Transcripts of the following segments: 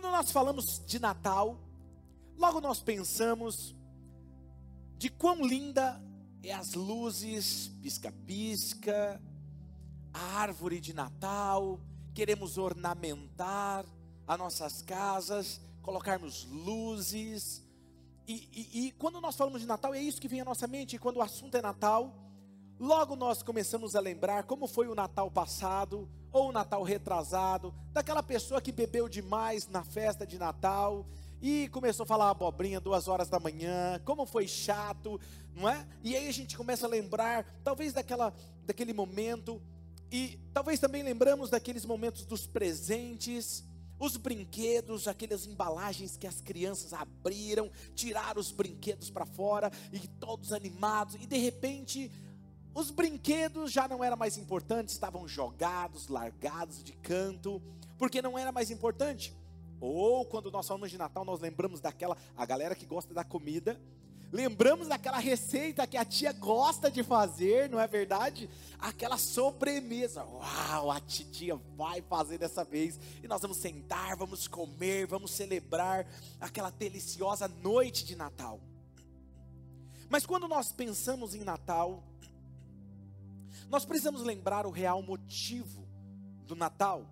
quando nós falamos de Natal, logo nós pensamos de quão linda é as luzes, pisca-pisca, a árvore de Natal, queremos ornamentar as nossas casas, colocarmos luzes. E, e, e, quando nós falamos de Natal, é isso que vem à nossa mente. E quando o assunto é Natal, logo nós começamos a lembrar como foi o Natal passado, ou o Natal retrasado, daquela pessoa que bebeu demais na festa de Natal e começou a falar abobrinha duas horas da manhã, como foi chato, não é? E aí a gente começa a lembrar, talvez daquela, daquele momento, e talvez também lembramos daqueles momentos dos presentes, os brinquedos, aquelas embalagens que as crianças abriram, tiraram os brinquedos para fora e todos animados, e de repente os brinquedos já não eram mais importantes, estavam jogados, largados de canto, porque não era mais importante. Ou quando nós falamos de Natal, nós lembramos daquela, a galera que gosta da comida, lembramos daquela receita que a tia gosta de fazer, não é verdade? Aquela sobremesa. Uau, a tia vai fazer dessa vez. E nós vamos sentar, vamos comer, vamos celebrar aquela deliciosa noite de Natal. Mas quando nós pensamos em Natal, nós precisamos lembrar o real motivo do Natal.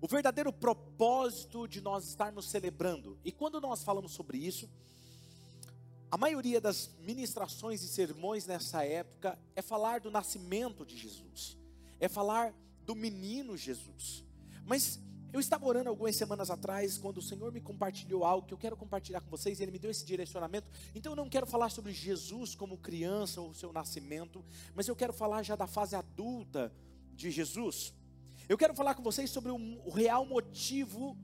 O verdadeiro propósito de nós estarmos celebrando. E quando nós falamos sobre isso, a maioria das ministrações e sermões nessa época é falar do nascimento de Jesus, é falar do menino Jesus. Mas eu estava orando algumas semanas atrás, quando o Senhor me compartilhou algo que eu quero compartilhar com vocês, e Ele me deu esse direcionamento. Então eu não quero falar sobre Jesus como criança ou seu nascimento, mas eu quero falar já da fase adulta de Jesus. Eu quero falar com vocês sobre o, real motivo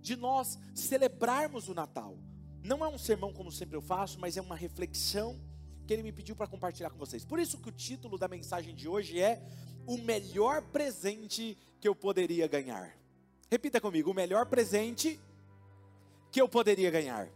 de nós celebrarmos o Natal. Não é um sermão como sempre eu faço, mas é uma reflexão que ele me pediu para compartilhar com vocês. Por isso que o título da mensagem de hoje é o melhor presente que eu poderia ganhar. Repita comigo, o melhor presente que eu poderia ganhar.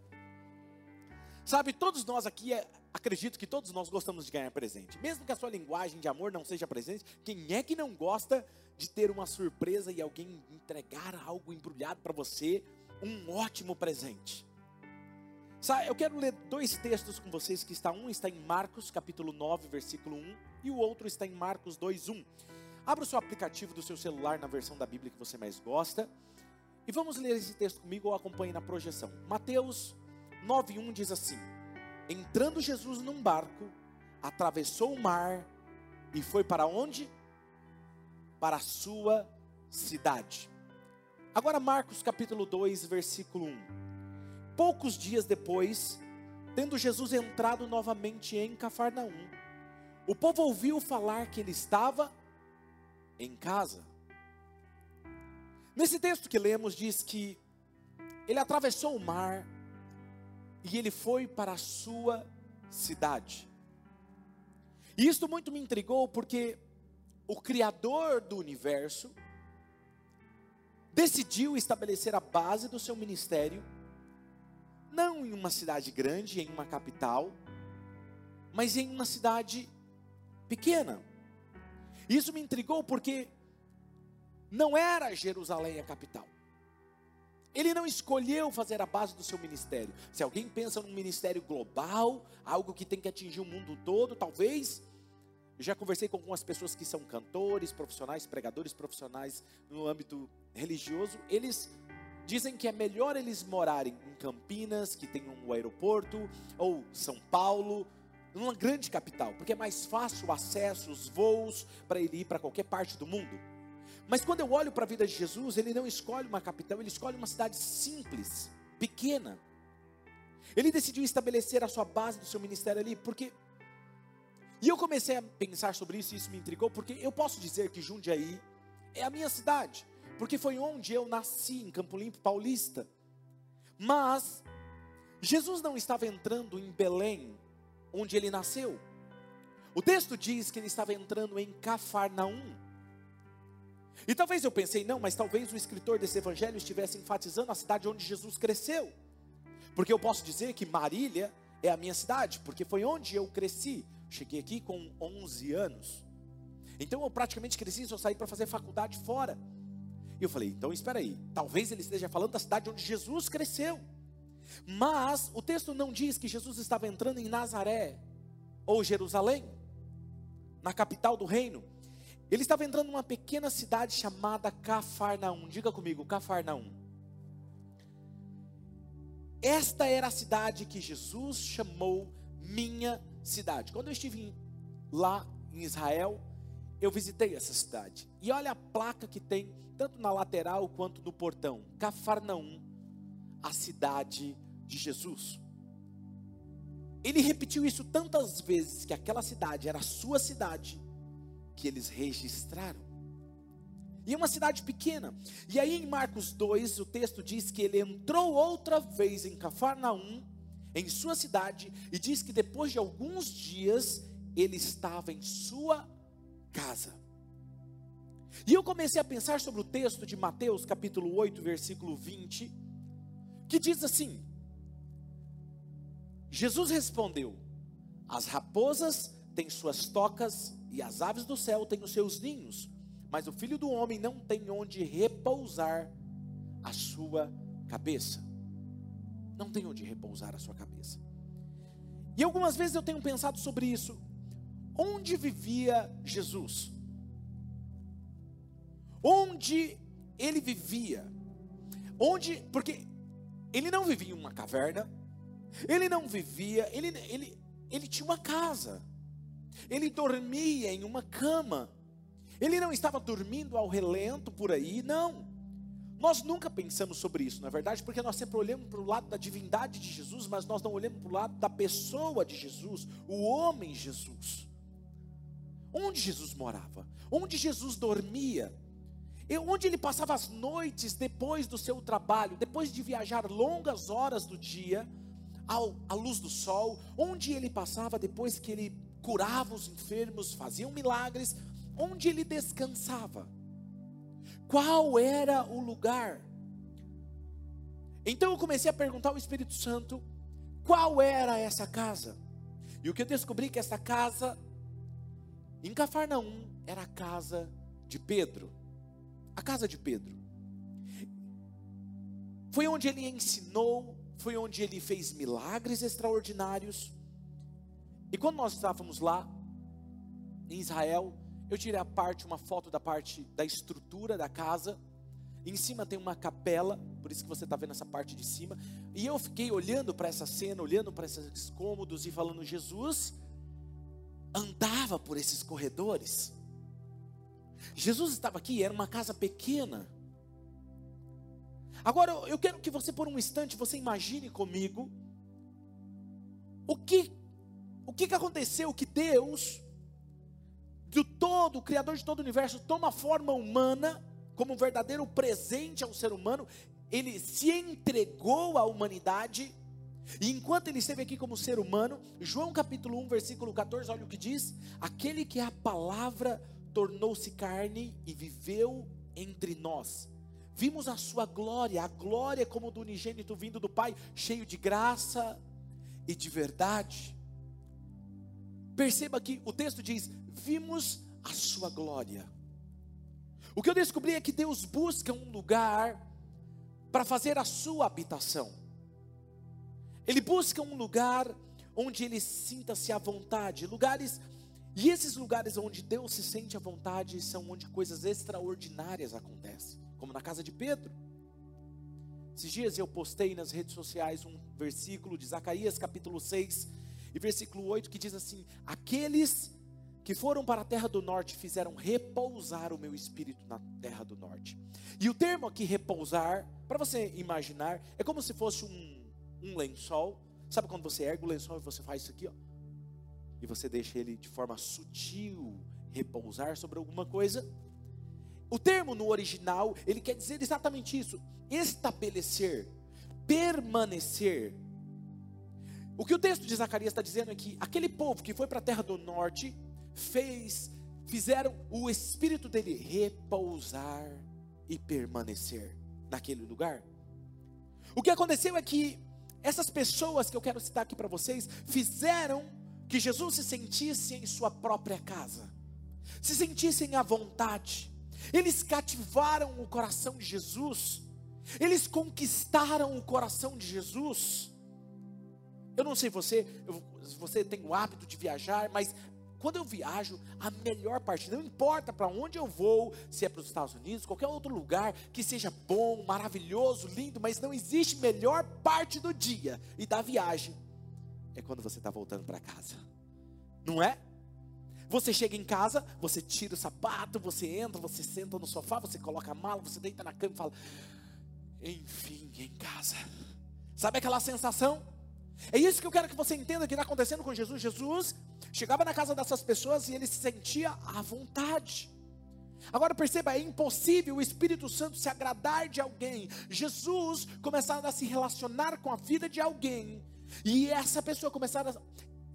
Sabe, todos nós aqui, é, acredito que todos nós gostamos de ganhar presente. Mesmo que a sua linguagem de amor não seja presente, quem é que não gosta de ter uma surpresa e alguém entregar algo embrulhado para você, um ótimo presente. Sabe, eu quero ler dois textos com vocês que está um está em Marcos capítulo 9, versículo 1, e o outro está em Marcos 2:1. Abra o seu aplicativo do seu celular na versão da Bíblia que você mais gosta. E vamos ler esse texto comigo ou acompanhe na projeção. Mateus 9:1 diz assim: Entrando Jesus num barco, atravessou o mar e foi para onde? para a sua cidade. Agora, Marcos capítulo 2, versículo 1. Poucos dias depois, tendo Jesus entrado novamente em Cafarnaum, o povo ouviu falar que ele estava em casa. Nesse texto que lemos, diz que ele atravessou o mar e ele foi para a sua cidade. E isto muito me intrigou porque o Criador do universo, decidiu estabelecer a base do seu ministério, não em uma cidade grande, em uma capital, mas em uma cidade pequena. Isso me intrigou porque não era Jerusalém a capital. Ele não escolheu fazer a base do seu ministério. Se alguém pensa num ministério global, algo que tem que atingir o mundo todo, talvez já conversei com algumas pessoas que são cantores profissionais, pregadores profissionais no âmbito religioso. Eles dizem que é melhor eles morarem em Campinas, que tem um aeroporto, ou São Paulo, numa grande capital, porque é mais fácil o acesso, os voos para ele ir para qualquer parte do mundo. Mas quando eu olho para a vida de Jesus, ele não escolhe uma capital, ele escolhe uma cidade simples, pequena. Ele decidiu estabelecer a sua base do seu ministério ali, porque e eu comecei a pensar sobre isso e isso me intrigou, porque eu posso dizer que Jundiaí é a minha cidade, porque foi onde eu nasci, em Campo Limpo Paulista. Mas Jesus não estava entrando em Belém, onde ele nasceu. O texto diz que ele estava entrando em Cafarnaum. E talvez eu pensei, não, mas talvez o escritor desse evangelho estivesse enfatizando a cidade onde Jesus cresceu. Porque eu posso dizer que Marília é a minha cidade, porque foi onde eu cresci. Cheguei aqui com 11 anos. Então eu praticamente cresci, só saí para fazer faculdade fora. E eu falei: então espera aí, talvez ele esteja falando da cidade onde Jesus cresceu. Mas o texto não diz que Jesus estava entrando em Nazaré ou Jerusalém, na capital do reino. Ele estava entrando numa pequena cidade chamada Cafarnaum. Diga comigo, Cafarnaum. Esta era a cidade que Jesus chamou minha cidade. Quando eu estive lá em Israel, eu visitei essa cidade. E olha a placa que tem, tanto na lateral quanto no portão: Cafarnaum, a cidade de Jesus. Ele repetiu isso tantas vezes que aquela cidade era a sua cidade, que eles registraram. E é uma cidade pequena. E aí em Marcos 2, o texto diz que ele entrou outra vez em Cafarnaum, em sua cidade, e diz que depois de alguns dias ele estava em sua casa. E eu comecei a pensar sobre o texto de Mateus, capítulo 8, versículo 20, que diz assim: Jesus respondeu: As raposas têm suas tocas e as aves do céu têm os seus ninhos, mas o filho do homem não tem onde repousar a sua cabeça. Não tem onde repousar a sua cabeça. E algumas vezes eu tenho pensado sobre isso. Onde vivia Jesus? Onde ele vivia? Onde, porque ele não vivia em uma caverna, ele não vivia, ele, ele, ele tinha uma casa, ele dormia em uma cama, ele não estava dormindo ao relento por aí, não. Nós nunca pensamos sobre isso, na é verdade, porque nós sempre olhamos para o lado da divindade de Jesus, mas nós não olhamos para o lado da pessoa de Jesus, o homem Jesus. Onde Jesus morava? Onde Jesus dormia? Onde ele passava as noites depois do seu trabalho, depois de viajar longas horas do dia, ao, à luz do sol, onde ele passava depois que ele curava os enfermos, fazia milagres, onde ele descansava. Qual era o lugar? Então eu comecei a perguntar ao Espírito Santo qual era essa casa. E o que eu descobri que essa casa em Cafarnaum era a casa de Pedro. A casa de Pedro. Foi onde ele ensinou, foi onde ele fez milagres extraordinários. E quando nós estávamos lá, em Israel, eu tirei a parte, uma foto da parte da estrutura da casa. Em cima tem uma capela, por isso que você está vendo essa parte de cima. E eu fiquei olhando para essa cena, olhando para esses cômodos e falando: Jesus andava por esses corredores. Jesus estava aqui, era uma casa pequena. Agora eu quero que você por um instante você imagine comigo o que o que, que aconteceu que Deus do todo, o criador de todo o universo toma forma humana como um verdadeiro presente ao ser humano, ele se entregou à humanidade. E enquanto ele esteve aqui como ser humano, João capítulo 1, versículo 14, olha o que diz: Aquele que é a palavra tornou-se carne e viveu entre nós Vimos a sua glória, a glória como do unigênito vindo do Pai, cheio de graça e de verdade. Perceba que o texto diz: Vimos a sua glória. O que eu descobri é que Deus busca um lugar para fazer a sua habitação. Ele busca um lugar onde ele sinta-se à vontade, lugares e esses lugares onde Deus se sente à vontade são onde coisas extraordinárias acontecem como na casa de Pedro. Esses dias eu postei nas redes sociais um versículo de Zacarias capítulo 6 e versículo 8 que diz assim: Aqueles que foram para a terra do norte fizeram repousar o meu espírito na terra do norte. E o termo aqui repousar, para você imaginar, é como se fosse um, um lençol. Sabe quando você ergue o lençol e você faz isso aqui, ó? E você deixa ele de forma sutil repousar sobre alguma coisa? O termo no original, ele quer dizer exatamente isso: estabelecer, permanecer. O que o texto de Zacarias está dizendo é que aquele povo que foi para a terra do norte fez, fizeram o espírito dele repousar e permanecer naquele lugar. O que aconteceu é que essas pessoas que eu quero citar aqui para vocês fizeram que Jesus se sentisse em sua própria casa, se sentissem à vontade Eles cativaram o coração de Jesus. Eles conquistaram o coração de Jesus. Eu não sei você, se você tem o hábito de viajar, mas quando eu viajo, a melhor parte, não importa para onde eu vou, se é para os Estados Unidos, qualquer outro lugar que seja bom, maravilhoso, lindo, mas não existe melhor parte do dia e da viagem é quando você está voltando para casa, não é? Você chega em casa, você tira o sapato, você entra, você senta no sofá, você coloca a mala, você deita na cama e fala: Enfim, em casa. Sabe aquela sensação? É isso que eu quero que você entenda que está acontecendo com Jesus. Jesus chegava na casa dessas pessoas e ele se sentia à vontade. Agora perceba, é impossível o Espírito Santo se agradar de alguém. Jesus começar a se relacionar com a vida de alguém e essa pessoa começar a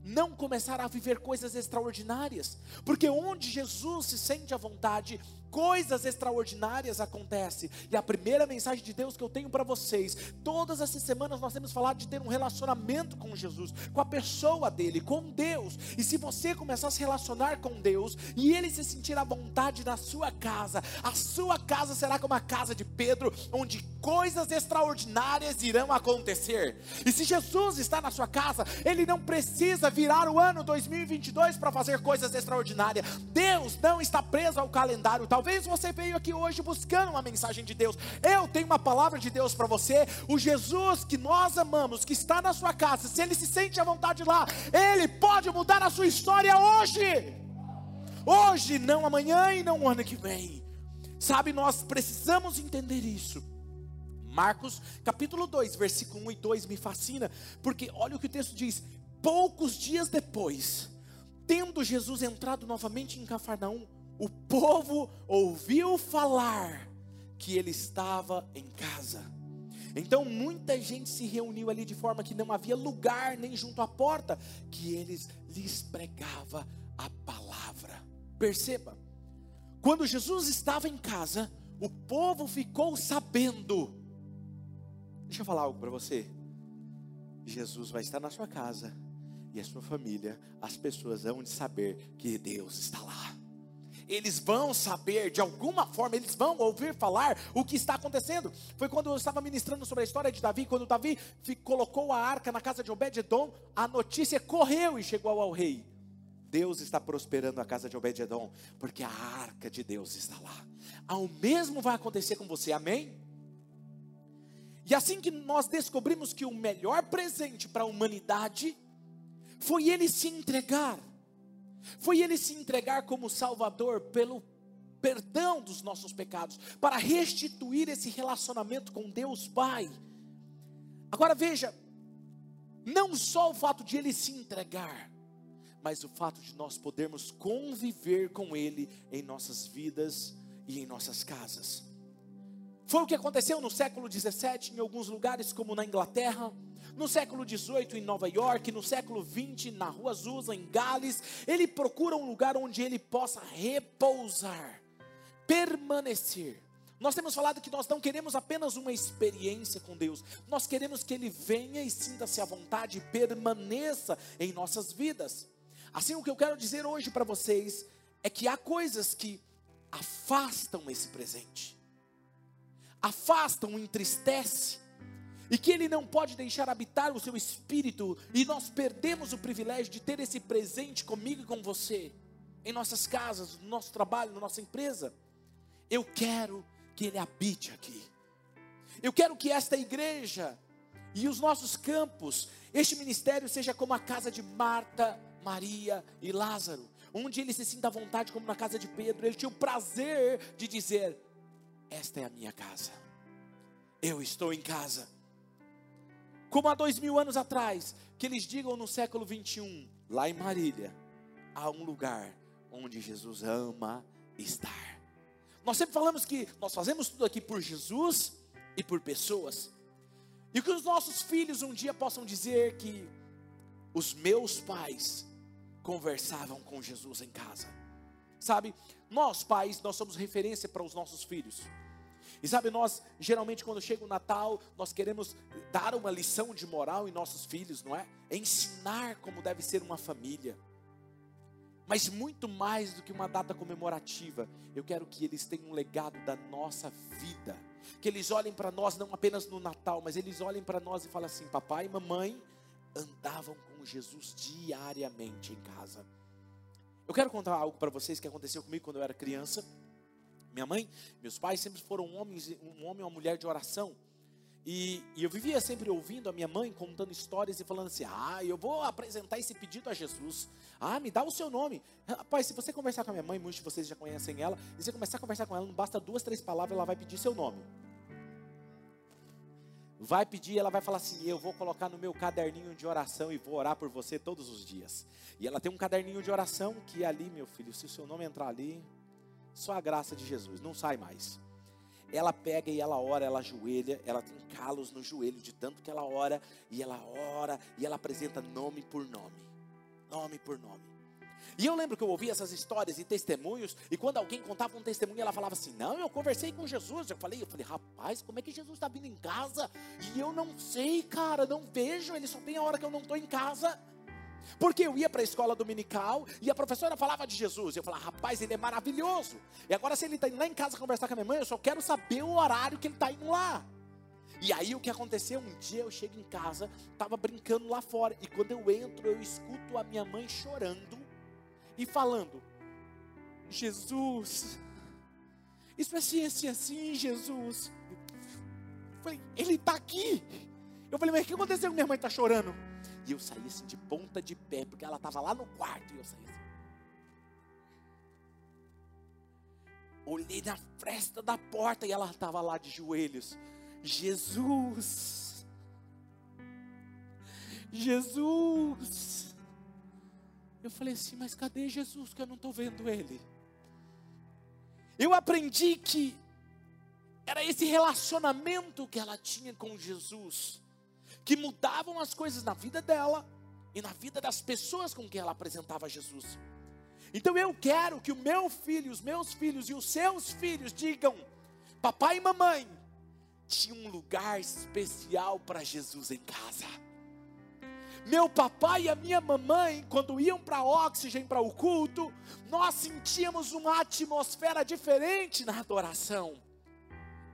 não começar a viver coisas extraordinárias, porque onde Jesus se sente à vontade, coisas extraordinárias acontecem. E a primeira mensagem de Deus que eu tenho para vocês, todas essas semanas nós temos falado de ter um relacionamento com Jesus, com a pessoa dele, com Deus. E se você começar a se relacionar com Deus e ele se sentir à vontade na sua casa, a sua casa será como a casa de Pedro, onde coisas extraordinárias irão acontecer. E se Jesus está na sua casa, ele não precisa virar o ano 2022 para fazer coisas extraordinárias. Deus não está preso ao calendário. Talvez Talvez você veio aqui hoje buscando uma mensagem de Deus. Eu tenho uma palavra de Deus para você. O Jesus que nós amamos, que está na sua casa, se ele se sente à vontade lá, ele pode mudar a sua história hoje. Hoje, não amanhã e não ano que vem. Sabe, nós precisamos entender isso. Marcos capítulo 2, versículo 1 e 2 me fascina, porque olha o que o texto diz: poucos dias depois, tendo Jesus entrado novamente em Cafarnaum, o povo ouviu falar que ele estava em casa. Então muita gente se reuniu ali de forma que não havia lugar nem junto à porta que eles lhes pregava a palavra. Perceba, quando Jesus estava em casa, o povo ficou sabendo. Deixa eu falar algo para você. Jesus vai estar na sua casa e a sua família, as pessoas vão saber que Deus está lá eles vão saber, de alguma forma, eles vão ouvir falar o que está acontecendo. Foi quando eu estava ministrando sobre a história de Davi, quando Davi colocou a arca na casa de Obed-Edom, a notícia correu e chegou ao rei. Deus está prosperando a casa de Obed-Edom, porque a arca de Deus está lá. Ao mesmo vai acontecer com você, amém? E assim que nós descobrimos que o melhor presente para a humanidade foi ele se entregar foi ele se entregar como Salvador pelo perdão dos nossos pecados, para restituir esse relacionamento com Deus Pai. Agora veja, não só o fato de ele se entregar, mas o fato de nós podermos conviver com ele em nossas vidas e em nossas casas. Foi o que aconteceu no século 17 em alguns lugares, como na Inglaterra, no século XVIII em Nova York, no século XX na Rua Azusa, em Gales, ele procura um lugar onde ele possa repousar, permanecer. Nós temos falado que nós não queremos apenas uma experiência com Deus, nós queremos que Ele venha e sinta-se à vontade e permaneça em nossas vidas. Assim, o que eu quero dizer hoje para vocês é que há coisas que afastam esse presente, afastam, entristece, e que Ele não pode deixar habitar o seu espírito, e nós perdemos o privilégio de ter esse presente comigo e com você, em nossas casas, no nosso trabalho, na nossa empresa. Eu quero que Ele habite aqui, eu quero que esta igreja e os nossos campos, este ministério seja como a casa de Marta, Maria e Lázaro, onde ele se sinta à vontade, como na casa de Pedro, ele tinha o prazer de dizer: Esta é a minha casa, eu estou em casa como há dois mil anos atrás, que eles digam no século 21, lá em Marília, há um lugar onde Jesus ama estar. Nós sempre falamos que nós fazemos tudo aqui por Jesus e por pessoas, e que os nossos filhos um dia possam dizer que os meus pais conversavam com Jesus em casa. Sabe, nós pais, nós somos referência para os nossos filhos. E sabe, nós geralmente quando chega o Natal, nós queremos dar uma lição de moral em nossos filhos, não é? Ensinar como deve ser uma família. Mas muito mais do que uma data comemorativa, eu quero que eles tenham um legado da nossa vida. Que eles olhem para nós não apenas no Natal, mas eles olhem para nós e falem assim: papai e mamãe andavam com Jesus diariamente em casa. Eu quero contar algo para vocês que aconteceu comigo quando eu era criança. Minha mãe, meus pais sempre foram homens, um homem e uma mulher de oração. E, e, eu vivia sempre ouvindo a minha mãe contando histórias e falando assim: Ah, eu vou apresentar esse pedido a Jesus. Ah, me dá o seu nome. Rapaz, se você conversar com a minha mãe, muitos de vocês já conhecem ela, e você começar a conversar com ela, não basta duas, três palavras, ela vai pedir seu nome. Vai pedir, ela vai falar assim: Eu vou colocar no meu caderninho de oração e vou orar por você todos os dias. E ela tem um caderninho de oração que é ali, meu filho, se o seu nome entrar ali, só a graça de Jesus, não sai mais. Ela pega e ela ora, ela ajoelha, ela tem calos no joelho de tanto que ela ora, e ela ora, e ela apresenta nome por nome. Nome por nome. E eu lembro que eu ouvia essas histórias e testemunhos, e quando alguém contava um testemunho, ela falava assim: Não, eu conversei com Jesus. Eu falei, eu falei, rapaz, como é que Jesus está vindo em casa? E eu não sei, cara, não vejo, ele só tem a hora que eu não estou em casa. Porque eu ia para a escola dominical e a professora falava de Jesus. Eu falava, rapaz, ele é maravilhoso. E agora, se ele está indo lá em casa conversar com a minha mãe, eu só quero saber o horário que ele está indo lá. E aí o que aconteceu? Um dia eu chego em casa, estava brincando lá fora. E quando eu entro, eu escuto a minha mãe chorando e falando: Jesus, isso é assim, assim, Jesus. Eu falei, ele está aqui. Eu falei, mas o que aconteceu? Minha mãe está chorando. E eu saí assim de ponta de pé, porque ela estava lá no quarto e eu saí assim. Olhei na fresta da porta e ela estava lá de joelhos. Jesus! Jesus! Eu falei assim, mas cadê Jesus que eu não estou vendo ele? Eu aprendi que era esse relacionamento que ela tinha com Jesus que mudavam as coisas na vida dela e na vida das pessoas com quem ela apresentava Jesus. Então eu quero que o meu filho, os meus filhos e os seus filhos digam: papai e mamãe, tinha um lugar especial para Jesus em casa. Meu papai e a minha mamãe, quando iam para Oxygen, para o culto, nós sentíamos uma atmosfera diferente na adoração.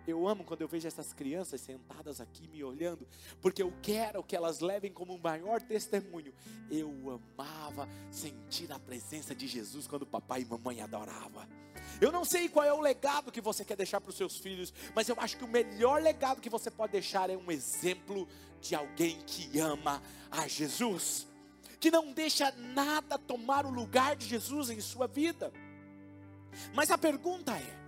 Eu amo quando eu vejo essas crianças sentadas aqui me olhando, porque eu quero que elas levem como um maior testemunho. Eu amava sentir a presença de Jesus quando papai e mamãe adorava. Eu não sei qual é o legado que você quer deixar para os seus filhos, mas eu acho que o melhor legado que você pode deixar é um exemplo de alguém que ama a Jesus, que não deixa nada tomar o lugar de Jesus em sua vida. Mas a pergunta é: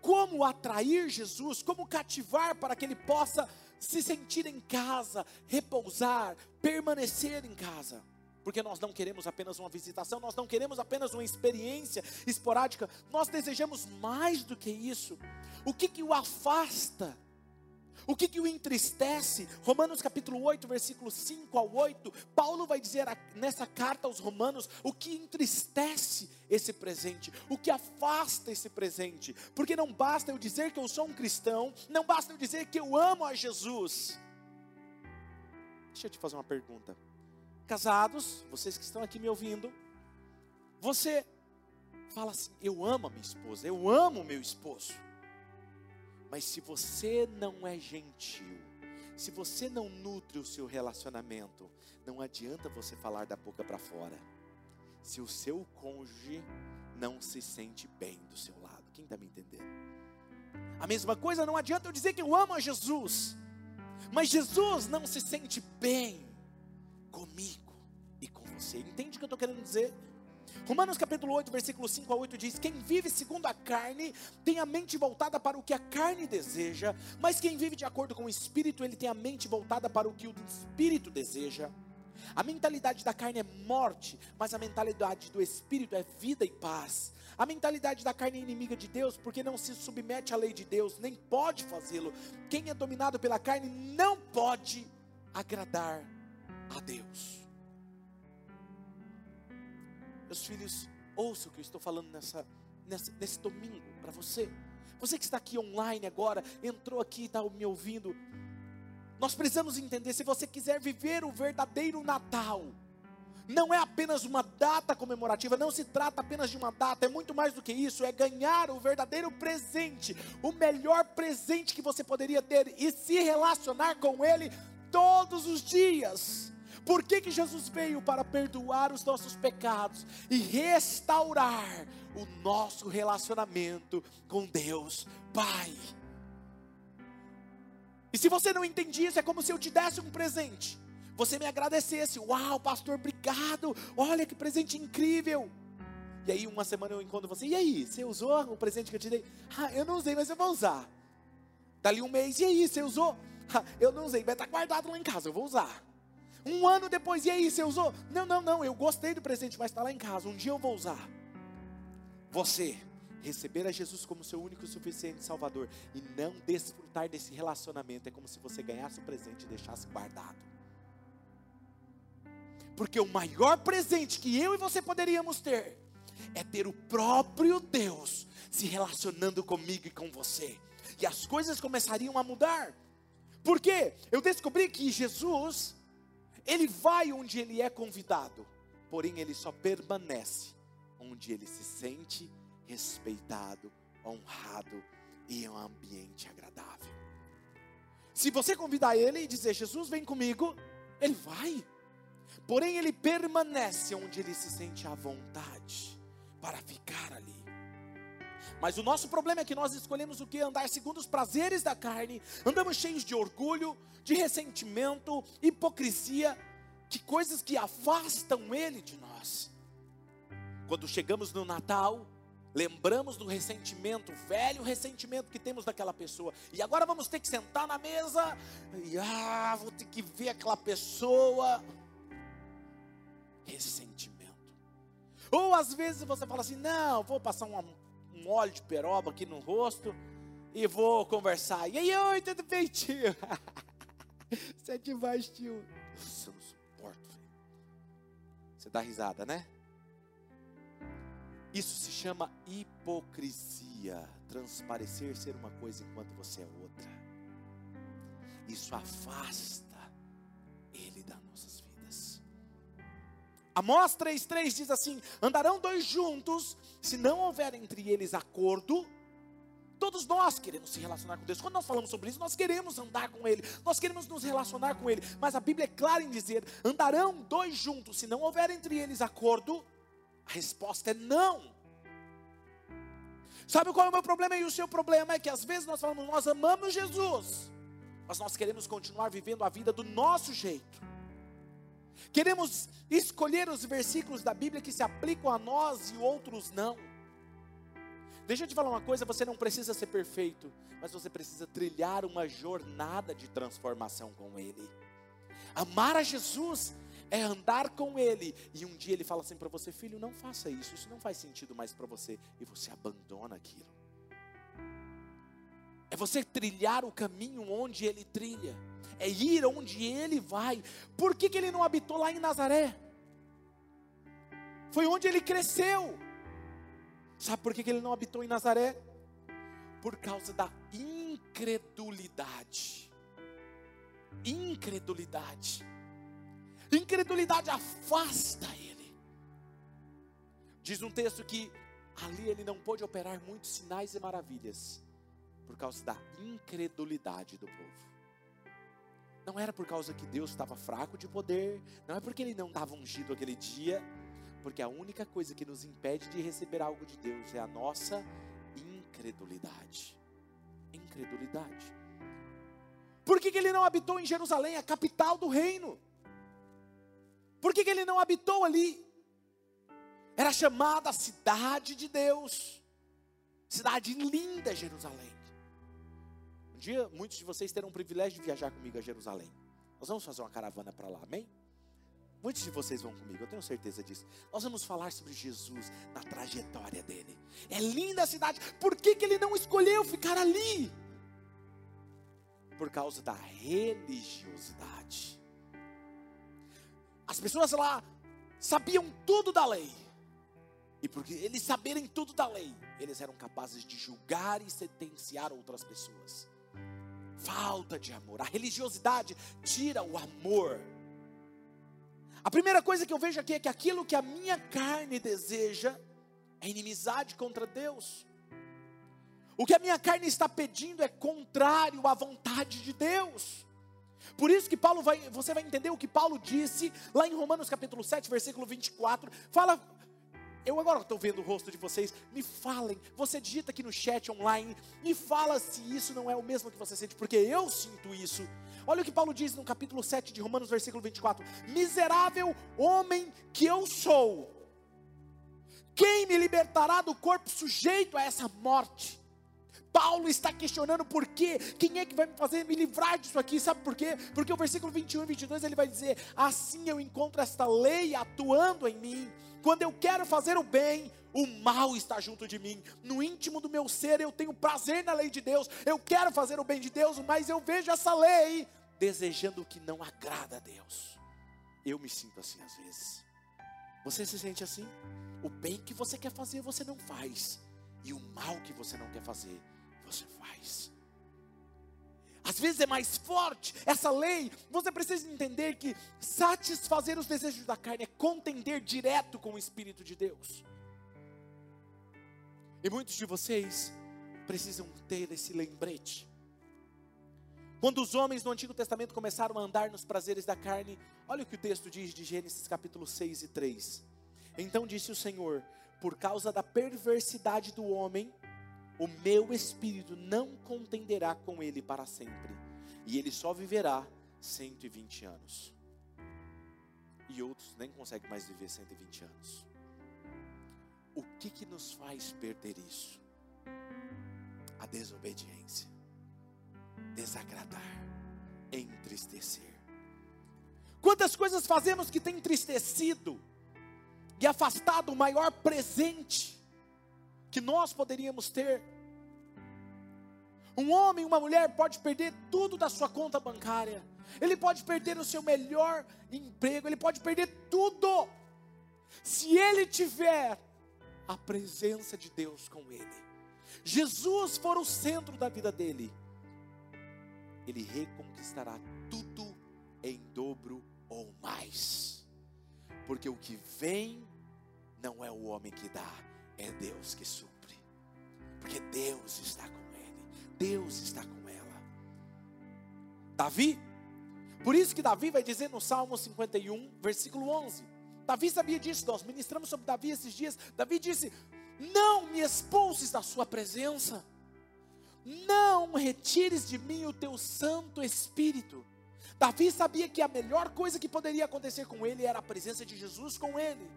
como atrair Jesus, como cativar para que ele possa se sentir em casa, repousar, permanecer em casa. Porque nós não queremos apenas uma visitação, nós não queremos apenas uma experiência esporádica, nós desejamos mais do que isso. O que que o afasta o que, que o entristece? Romanos capítulo 8, versículo 5 ao 8, Paulo vai dizer nessa carta aos Romanos o que entristece esse presente, o que afasta esse presente, porque não basta eu dizer que eu sou um cristão, não basta eu dizer que eu amo a Jesus. Deixa eu te fazer uma pergunta. Casados, vocês que estão aqui me ouvindo, você fala assim: eu amo a minha esposa, eu amo o meu esposo. Mas se você não é gentil, se você não nutre o seu relacionamento, não adianta você falar da boca para fora. Se o seu cônjuge não se sente bem do seu lado, quem está me entendendo? A mesma coisa, não adianta eu dizer que eu amo a Jesus, mas Jesus não se sente bem comigo e com você. Entende o que eu estou querendo dizer? Romanos capítulo 8, versículo 5 a 8 diz: Quem vive segundo a carne tem a mente voltada para o que a carne deseja, mas quem vive de acordo com o espírito, ele tem a mente voltada para o que o espírito deseja. A mentalidade da carne é morte, mas a mentalidade do espírito é vida e paz. A mentalidade da carne é inimiga de Deus, porque não se submete à lei de Deus, nem pode fazê-lo. Quem é dominado pela carne não pode agradar a Deus. Meus filhos, ouça o que eu estou falando nessa, nessa nesse domingo para você. Você que está aqui online agora, entrou aqui e está me ouvindo. Nós precisamos entender: se você quiser viver o verdadeiro Natal, não é apenas uma data comemorativa, não se trata apenas de uma data, é muito mais do que isso, é ganhar o verdadeiro presente, o melhor presente que você poderia ter e se relacionar com Ele todos os dias. Por que, que Jesus veio? Para perdoar os nossos pecados e restaurar o nosso relacionamento com Deus Pai. E se você não entende isso, é como se eu te desse um presente. Você me agradecesse, uau, pastor, obrigado. Olha que presente incrível. E aí, uma semana eu encontro você, e aí, você usou o presente que eu te dei? Ah, eu não usei, mas eu vou usar. Dali um mês, e aí, você usou? Ah, eu não usei, vai estar guardado lá em casa, eu vou usar. Um ano depois, e aí, você usou? Não, não, não, eu gostei do presente, mas está lá em casa, um dia eu vou usar. Você receber a Jesus como seu único e suficiente Salvador e não desfrutar desse relacionamento é como se você ganhasse o presente e deixasse guardado. Porque o maior presente que eu e você poderíamos ter é ter o próprio Deus se relacionando comigo e com você. E as coisas começariam a mudar. Porque eu descobri que Jesus, ele vai onde ele é convidado, porém ele só permanece onde ele se sente respeitado, honrado e em um ambiente agradável. Se você convidar ele e dizer, Jesus, vem comigo, ele vai. Porém, ele permanece onde ele se sente à vontade para ficar ali. Mas o nosso problema é que nós escolhemos o que? Andar segundo os prazeres da carne, andamos cheios de orgulho, de ressentimento, hipocrisia, de coisas que afastam ele de nós. Quando chegamos no Natal, Lembramos do ressentimento, velho ressentimento que temos daquela pessoa. E agora vamos ter que sentar na mesa e ah, vou ter que ver aquela pessoa. Ressentimento. Ou às vezes você fala assim: não, vou passar um, um óleo de peroba aqui no rosto e vou conversar. E aí, oi, tudo bem, tio? Você é demais, tio. Nossa, eu não suporto. Você dá risada, né? Isso se chama hipocrisia. Transparecer ser uma coisa enquanto você é outra. Isso afasta Ele das nossas vidas. Amós 3,3 diz assim: Andarão dois juntos, se não houver entre eles acordo. Todos nós queremos se relacionar com Deus. Quando nós falamos sobre isso, nós queremos andar com Ele, nós queremos nos relacionar com Ele. Mas a Bíblia é clara em dizer: andarão dois juntos, se não houver entre eles acordo. A resposta é não. Sabe qual é o meu problema e o seu problema? É que às vezes nós falamos, nós amamos Jesus, mas nós queremos continuar vivendo a vida do nosso jeito. Queremos escolher os versículos da Bíblia que se aplicam a nós e outros não. Deixa eu te falar uma coisa: você não precisa ser perfeito, mas você precisa trilhar uma jornada de transformação com Ele. Amar a Jesus é andar com Ele. E um dia Ele fala assim para você: Filho, não faça isso, isso não faz sentido mais para você. E você abandona aquilo. É você trilhar o caminho onde Ele trilha, é ir onde Ele vai. Por que, que Ele não habitou lá em Nazaré? Foi onde Ele cresceu. Sabe por que, que Ele não habitou em Nazaré? Por causa da incredulidade. Incredulidade. Incredulidade afasta ele. Diz um texto que ali ele não pôde operar muitos sinais e maravilhas por causa da incredulidade do povo. Não era por causa que Deus estava fraco de poder, não é porque ele não estava ungido aquele dia, porque a única coisa que nos impede de receber algo de Deus é a nossa incredulidade. Incredulidade. Por que, que ele não habitou em Jerusalém, a capital do reino? Por que, que ele não habitou ali? Era chamada a cidade de Deus, cidade linda Jerusalém. Dia, muitos de vocês terão o privilégio de viajar comigo a Jerusalém. Nós vamos fazer uma caravana para lá, amém? Muitos de vocês vão comigo, eu tenho certeza disso. Nós vamos falar sobre Jesus na trajetória dele. É linda a cidade. Por que, que ele não escolheu ficar ali? Por causa da religiosidade. As pessoas lá sabiam tudo da lei. E porque eles saberem tudo da lei, eles eram capazes de julgar e sentenciar outras pessoas. Falta de amor. A religiosidade tira o amor. A primeira coisa que eu vejo aqui é que aquilo que a minha carne deseja é inimizade contra Deus. O que a minha carne está pedindo é contrário à vontade de Deus. Por isso que Paulo vai, você vai entender o que Paulo disse lá em Romanos capítulo 7, versículo 24. Fala, eu agora estou vendo o rosto de vocês, me falem, você digita aqui no chat online, me fala se isso não é o mesmo que você sente, porque eu sinto isso. Olha o que Paulo diz no capítulo 7 de Romanos, versículo 24: Miserável homem que eu sou, quem me libertará do corpo sujeito a essa morte? Paulo está questionando por quê? Quem é que vai me fazer me livrar disso aqui? Sabe por quê? Porque o versículo 21 e 22 ele vai dizer: Assim eu encontro esta lei atuando em mim. Quando eu quero fazer o bem, o mal está junto de mim. No íntimo do meu ser eu tenho prazer na lei de Deus. Eu quero fazer o bem de Deus, mas eu vejo essa lei desejando o que não agrada a Deus. Eu me sinto assim às vezes. Você se sente assim? O bem que você quer fazer, você não faz. E o mal que você não quer fazer, você faz. Às vezes é mais forte essa lei. Você precisa entender que satisfazer os desejos da carne é contender direto com o Espírito de Deus. E muitos de vocês precisam ter esse lembrete. Quando os homens no Antigo Testamento começaram a andar nos prazeres da carne, olha o que o texto diz de Gênesis capítulo 6 e 3. Então disse o Senhor: Por causa da perversidade do homem, o meu espírito não contenderá com ele para sempre, e ele só viverá 120 anos. E outros nem conseguem mais viver 120 anos. O que que nos faz perder isso? A desobediência, desagradar, entristecer. Quantas coisas fazemos que tem entristecido e afastado o maior presente que nós poderíamos ter. Um homem, uma mulher pode perder tudo da sua conta bancária, ele pode perder o seu melhor emprego, ele pode perder tudo, se ele tiver a presença de Deus com ele. Jesus for o centro da vida dele, ele reconquistará tudo em dobro ou mais, porque o que vem não é o homem que dá, é Deus que supre. Porque Deus está com. Deus está com ela. Davi, por isso que Davi vai dizer no Salmo 51, versículo 11. Davi sabia disso, nós ministramos sobre Davi esses dias. Davi disse: Não me expulses da sua presença, não retires de mim o teu Santo Espírito. Davi sabia que a melhor coisa que poderia acontecer com ele era a presença de Jesus com ele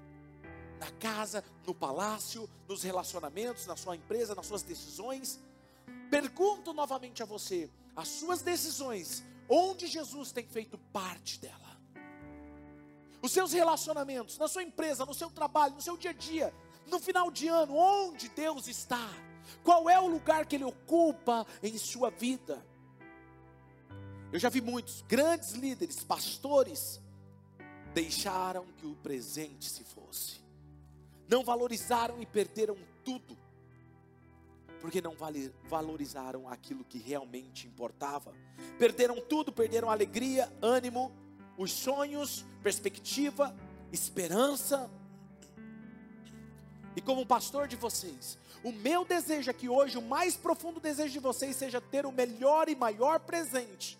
na casa, no palácio, nos relacionamentos, na sua empresa, nas suas decisões. Pergunto novamente a você: as suas decisões, onde Jesus tem feito parte dela? Os seus relacionamentos, na sua empresa, no seu trabalho, no seu dia a dia, no final de ano, onde Deus está? Qual é o lugar que Ele ocupa em sua vida? Eu já vi muitos grandes líderes, pastores, deixaram que o presente se fosse não valorizaram e perderam tudo, porque não valorizaram aquilo que realmente importava. Perderam tudo, perderam alegria, ânimo, os sonhos, perspectiva, esperança. E como pastor de vocês, o meu desejo é que hoje, o mais profundo desejo de vocês seja ter o melhor e maior presente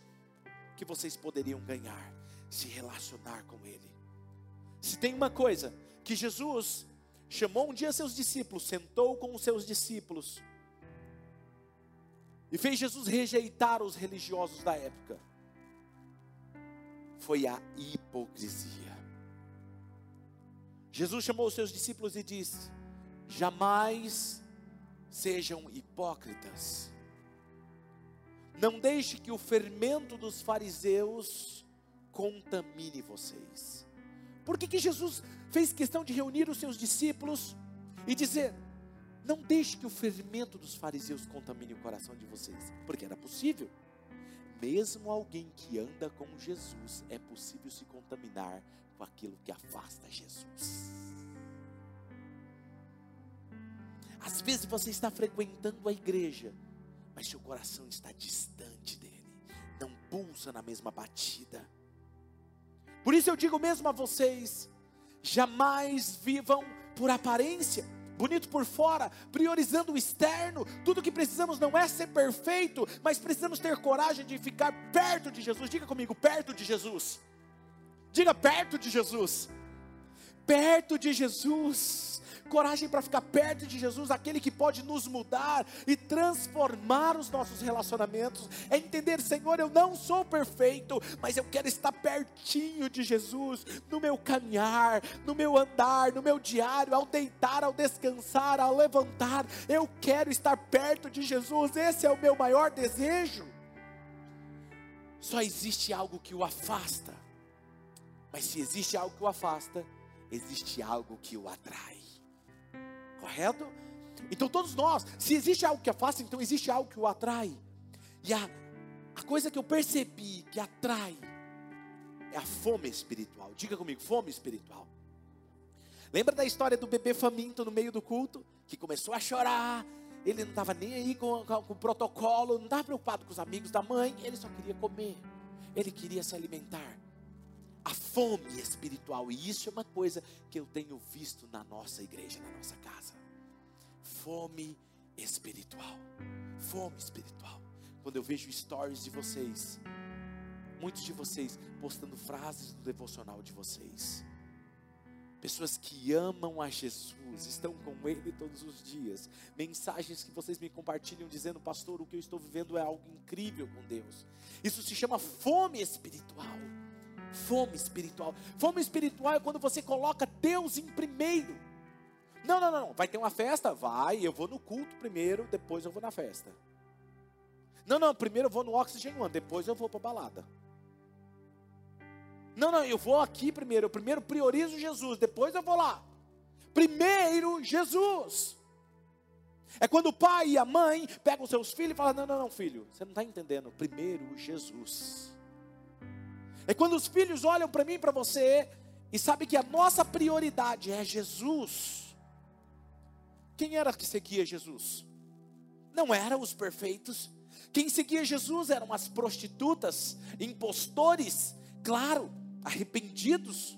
que vocês poderiam ganhar, se relacionar com Ele. Se tem uma coisa que Jesus chamou um dia seus discípulos, sentou com os seus discípulos e fez Jesus rejeitar os religiosos da época. Foi a hipocrisia. Jesus chamou os seus discípulos e disse: Jamais sejam hipócritas. Não deixe que o fermento dos fariseus contamine vocês. Por que, que Jesus fez questão de reunir os seus discípulos e dizer: Não deixe que o fermento dos fariseus contamine o coração de vocês, porque era possível. Mesmo alguém que anda com Jesus, é possível se contaminar com aquilo que afasta Jesus. Às vezes você está frequentando a igreja, mas seu coração está distante dele, não pulsa na mesma batida Por isso eu digo mesmo a vocês: jamais vivam por aparência, bonito por fora, priorizando o externo. Tudo que precisamos não é ser perfeito, mas precisamos ter coragem de ficar perto de Jesus. Diga comigo, perto de Jesus. Diga perto de Jesus. Perto de Jesus coragem para ficar perto de Jesus, aquele que pode nos mudar e transformar os nossos relacionamentos. É entender, Senhor, eu não sou perfeito, mas eu quero estar pertinho de Jesus, no meu caminhar, no meu andar, no meu diário, ao deitar, ao descansar, ao levantar. Eu quero estar perto de Jesus, esse é o meu maior desejo. Só existe algo que o afasta, mas se existe algo que o afasta, existe algo que o atrai correto? Então todos nós, se existe algo que afasta, então existe algo que o atrai. E a, a coisa que eu percebi que atrai é a fome espiritual. Diga comigo, fome espiritual. Lembra da história do bebê faminto no meio do culto? Que começou a chorar, ele não estava nem aí com, com, com, o protocolo, não estava preocupado com os amigos da mãe, ele só queria comer, ele queria se alimentar a fome espiritual. E isso é uma coisa que eu tenho visto na nossa igreja, na nossa casa. Fome espiritual. Fome espiritual. Quando eu vejo stories de vocês, muitos de vocês postando frases do devocional de vocês. Pessoas que amam a Jesus, estão com Ele todos os dias. Mensagens que vocês me compartilham dizendo, pastor, o que eu estou vivendo é algo incrível com Deus. Isso se chama fome espiritual fome espiritual. Fome espiritual é quando você coloca Deus em primeiro. Não, não, não, vai ter uma festa? Vai, eu vou no culto primeiro, depois eu vou na festa. Não, não, primeiro eu vou no Oxygen One, depois eu vou para balada. Não, não, eu vou aqui primeiro, eu primeiro priorizo Jesus, depois eu vou lá. Primeiro Jesus. É quando o pai e a mãe pegam seus filhos e falam: Não, não, não, filho, você não está entendendo. Primeiro Jesus. É quando os filhos olham para mim para você e sabem que a nossa prioridade é Jesus. Quem era que seguia Jesus? Não eram os perfeitos. Quem seguia Jesus eram as prostitutas, impostores, claro, arrependidos,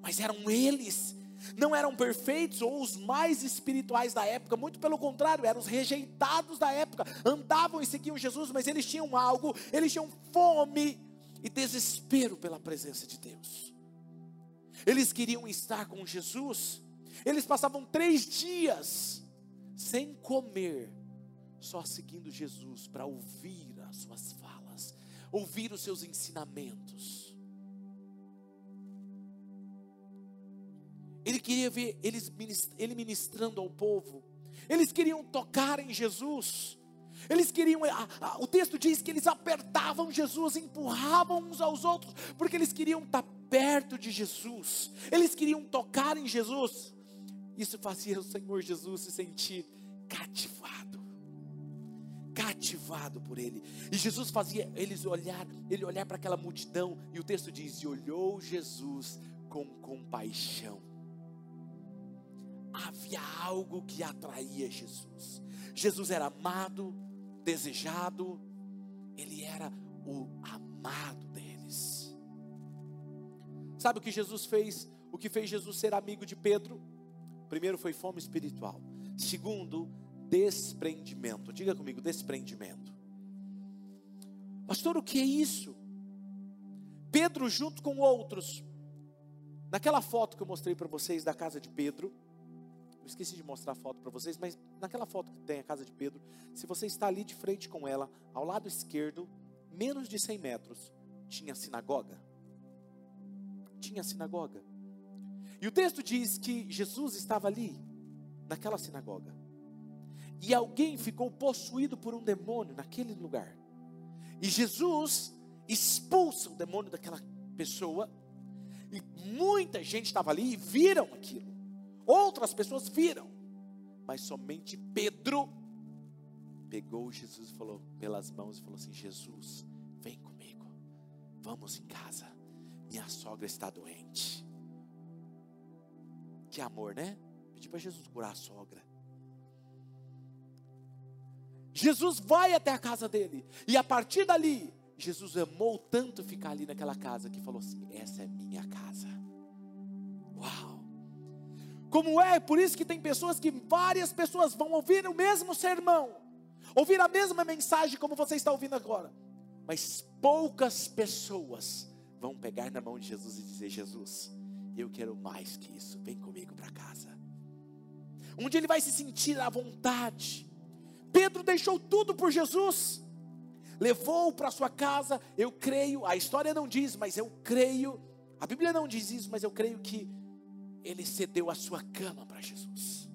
mas eram eles. Não eram perfeitos ou os mais espirituais da época, muito pelo contrário, eram os rejeitados da época. Andavam e seguiam Jesus, mas eles tinham algo, eles tinham fome e desespero pela presença de Deus. Eles queriam estar com Jesus, eles passavam três dias sem comer, só seguindo Jesus para ouvir as suas falas, ouvir os seus ensinamentos. Ele queria ver eles ele ministrando ao povo. Eles queriam tocar em Jesus. Eles queriam, a, a, o texto diz que eles apertavam Jesus, empurravam uns aos outros, porque eles queriam estar perto de Jesus, eles queriam tocar em Jesus. Isso fazia o Senhor Jesus se sentir cativado, cativado por Ele. E Jesus fazia eles olhar, ele olhar para aquela multidão, e o texto diz: e olhou Jesus com compaixão. Havia algo que atraía Jesus. Jesus era amado, desejado, ele era o amado deles. Sabe o que Jesus fez? O que fez Jesus ser amigo de Pedro? Primeiro foi fome espiritual. Segundo, desprendimento. Diga comigo, desprendimento. Pastor, o que é isso? Pedro junto com outros. Naquela foto que eu mostrei para vocês da casa de Pedro, esqueci de mostrar a foto para vocês, mas naquela foto que tem a casa de Pedro, se você está ali de frente com ela, ao lado esquerdo, menos de 100 metros, tinha sinagoga. Tinha sinagoga. E o texto diz que Jesus estava ali, naquela sinagoga. E alguém ficou possuído por um demônio naquele lugar. E Jesus expulsa o demônio daquela pessoa. E muita gente estava ali e viram aquilo. Outras pessoas viram, mas somente Pedro pegou Jesus e falou pelas mãos e falou assim: Jesus, vem comigo, vamos em casa. Minha sogra está doente. Que amor, né? Pedir para Jesus curar a sogra. Jesus vai até a casa dele, e a partir dali, Jesus amou tanto ficar ali naquela casa que falou assim: essa é minha casa. Uau! Como é, por isso que tem pessoas que várias pessoas vão ouvir o mesmo sermão, ouvir a mesma mensagem como você está ouvindo agora, mas poucas pessoas vão pegar na mão de Jesus e dizer: Jesus, eu quero mais que isso, vem comigo para casa. Onde ele vai se sentir à vontade. Pedro deixou tudo por Jesus, levou para sua casa. Eu creio, a história não diz, mas eu creio, a Bíblia não diz isso, mas eu creio que ele cedeu a sua cama para Jesus.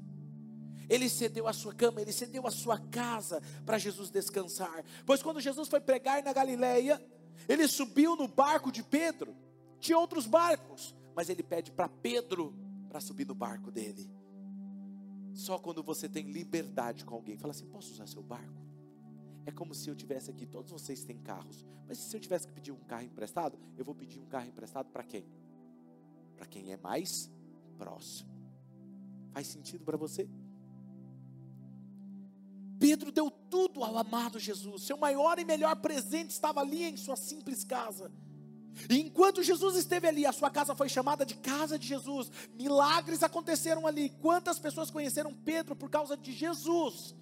Ele cedeu a sua cama, ele cedeu a sua casa para Jesus descansar. Pois quando Jesus foi pregar na Galileia, ele subiu no barco de Pedro. Tinha outros barcos, mas ele pede para Pedro para subir no barco dele. Só quando você tem liberdade com alguém, fala assim: posso usar seu barco? É como se eu tivesse aqui, todos vocês têm carros, mas se eu tivesse que pedir um carro emprestado, eu vou pedir um carro emprestado para quem? Para quem é mais próximo. Faz sentido para você? Pedro deu tudo ao amado Jesus. Seu maior e melhor presente estava ali em sua simples casa. E enquanto Jesus esteve ali, a sua casa foi chamada de casa de Jesus. Milagres aconteceram ali. Quantas pessoas conheceram Pedro por causa de Jesus?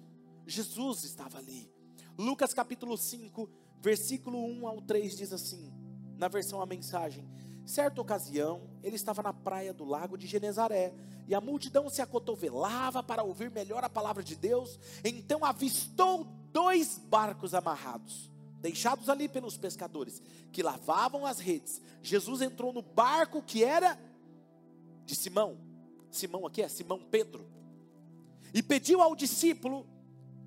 Jesus estava ali. Lucas capítulo 5, versículo 1 ao 3 diz assim, na versão a mensagem: Certa ocasião, ele estava na praia do lago de Genezaré, e a multidão se acotovelava para ouvir melhor a palavra de Deus. Então avistou dois barcos amarrados, deixados ali pelos pescadores, que lavavam as redes. Jesus entrou no barco que era de Simão. Simão aqui é Simão Pedro. E pediu ao discípulo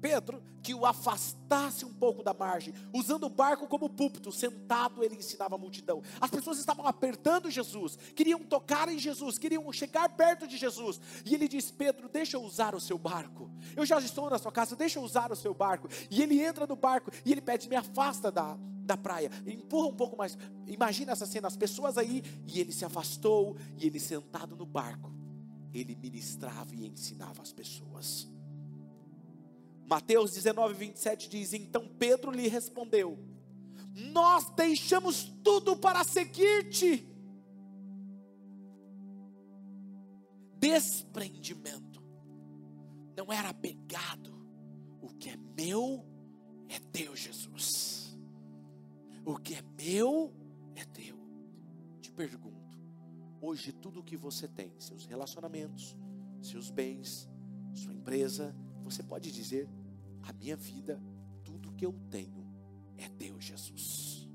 Pedro que o afastasse um pouco da margem, usando o barco como púlpito, sentado ele ensinava a multidão. As pessoas estavam apertando Jesus, queriam tocar em Jesus, queriam chegar perto de Jesus. E ele diz: Pedro, deixa eu usar o seu barco. Eu já estou na sua casa, deixa eu usar o seu barco. E ele entra no barco e ele pede: me afasta da, da praia, empurra um pouco mais. Imagina essa cena, as pessoas aí, e ele se afastou, e ele sentado no barco, ele ministrava e ensinava as pessoas. Mateus 19, 27 diz: Então Pedro lhe respondeu: Nós deixamos tudo para seguir-te. Desprendimento, não era pegado, o que é meu é teu, Jesus. O que é meu é teu. Te pergunto, hoje tudo o que você tem, seus relacionamentos, seus bens, sua empresa, você pode dizer: a minha vida, tudo que eu tenho é Deus Jesus.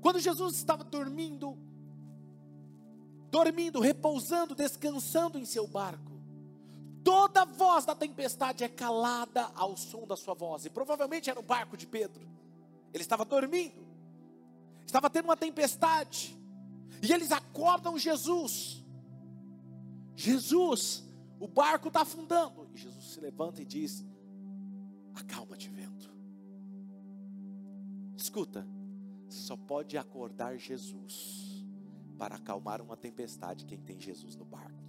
Quando Jesus estava dormindo, dormindo, repousando, descansando em seu barco, toda voz da tempestade é calada ao som da sua voz, e provavelmente era o barco de Pedro. Ele estava dormindo, estava tendo uma tempestade, e eles acordam Jesus. Jesus, o barco está afundando. E Jesus se levanta e diz: Acalma-te, vento. Escuta, só pode acordar Jesus para acalmar uma tempestade quem tem Jesus no barco.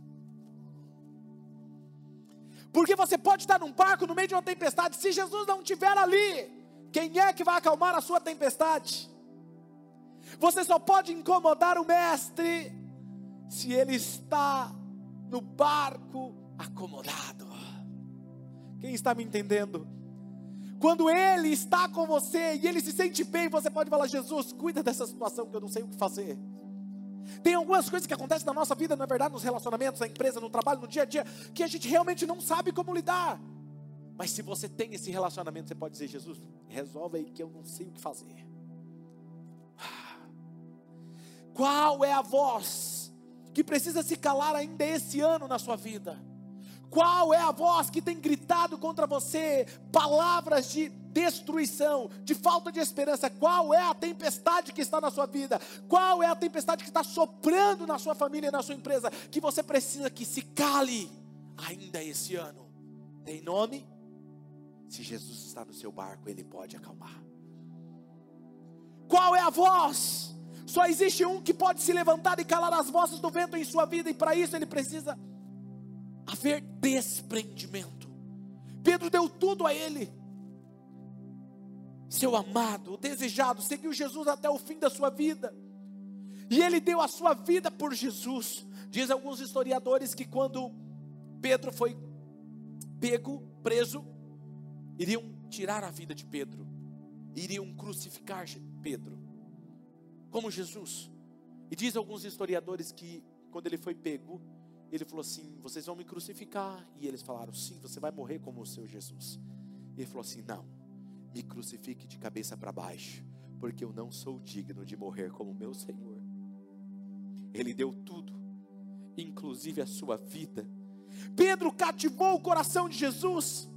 Porque você pode estar num barco no meio de uma tempestade, se Jesus não estiver ali, quem é que vai acalmar a sua tempestade? Você só pode incomodar o mestre se ele está no barco acomodado. Quem está me entendendo? Quando Ele está com você e Ele se sente bem, você pode falar: Jesus, cuida dessa situação que eu não sei o que fazer. Tem algumas coisas que acontecem na nossa vida, na verdade, nos relacionamentos, na empresa, no trabalho, no dia a dia, que a gente realmente não sabe como lidar. Mas se você tem esse relacionamento, você pode dizer: Jesus, resolve aí que eu não sei o que fazer. Qual é a voz que precisa se calar ainda esse ano na sua vida? Qual é a voz que tem gritado contra você palavras de destruição, de falta de esperança? Qual é a tempestade que está na sua vida? Qual é a tempestade que está soprando na sua família e na sua empresa? Que você precisa que se cale ainda esse ano. Tem nome? Se Jesus está no seu barco, ele pode acalmar. Qual é a voz? Só existe um que pode se levantar e calar as vozes do vento em sua vida, e para isso ele precisa haver desprendimento. Pedro deu tudo a ele. seu amado, o desejado, seguiu Jesus até o fim da sua vida. E ele deu a sua vida por Jesus. Diz alguns historiadores que quando Pedro foi pego, preso, iriam tirar a vida de Pedro, iriam crucificar Pedro, como Jesus. E diz alguns historiadores que quando ele foi pego, ele falou assim: Vocês vão me crucificar? E eles falaram: Sim, você vai morrer como o seu Jesus. Ele falou assim: Não, me crucifique de cabeça para baixo, porque eu não sou digno de morrer como meu Senhor. Ele deu tudo, inclusive a sua vida. Pedro cativou o coração de Jesus.